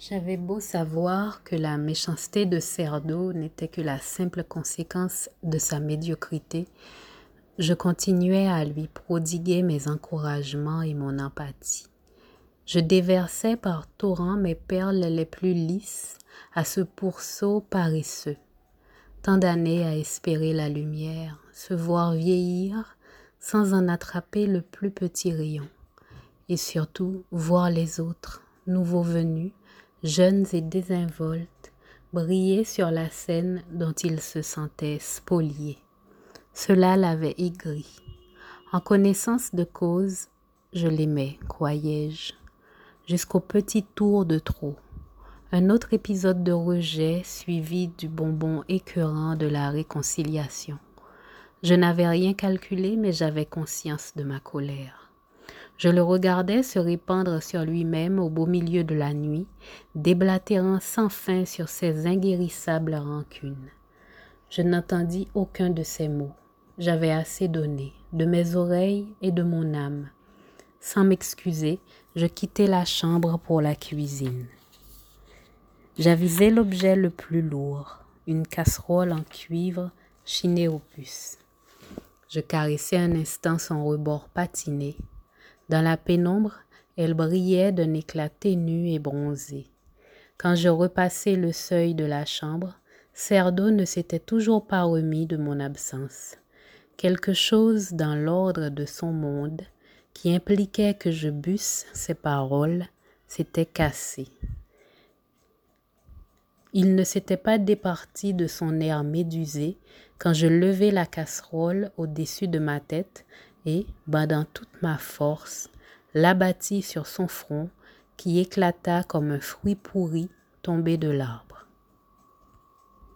J'avais beau savoir que la méchanceté de Cerdo n'était que la simple conséquence de sa médiocrité, je continuais à lui prodiguer mes encouragements et mon empathie. Je déversais par torrents mes perles les plus lisses à ce pourceau paresseux. Tant d'années à espérer la lumière, se voir vieillir sans en attraper le plus petit rayon, et surtout voir les autres, nouveaux venus, jeunes et désinvoltes, brillaient sur la scène dont il se sentait spolié. Cela l'avait aigri. En connaissance de cause, je l'aimais, croyais-je, jusqu'au petit tour de trop. Un autre épisode de rejet suivi du bonbon écœurant de la réconciliation. Je n'avais rien calculé, mais j'avais conscience de ma colère. Je le regardais se répandre sur lui-même au beau milieu de la nuit, déblatérant sans fin sur ses inguérissables rancunes. Je n'entendis aucun de ses mots. J'avais assez donné, de mes oreilles et de mon âme. Sans m'excuser, je quittai la chambre pour la cuisine. J'avisai l'objet le plus lourd, une casserole en cuivre chinée au puces. Je caressai un instant son rebord patiné, dans la pénombre, elle brillait d'un éclat ténu et bronzé. Quand je repassai le seuil de la chambre, Cerdo ne s'était toujours pas remis de mon absence. Quelque chose dans l'ordre de son monde, qui impliquait que je busse ses paroles, s'était cassé. Il ne s'était pas départi de son air médusé quand je levai la casserole au-dessus de ma tête et, bandant toute ma force, l'abattit sur son front qui éclata comme un fruit pourri tombé de l'arbre.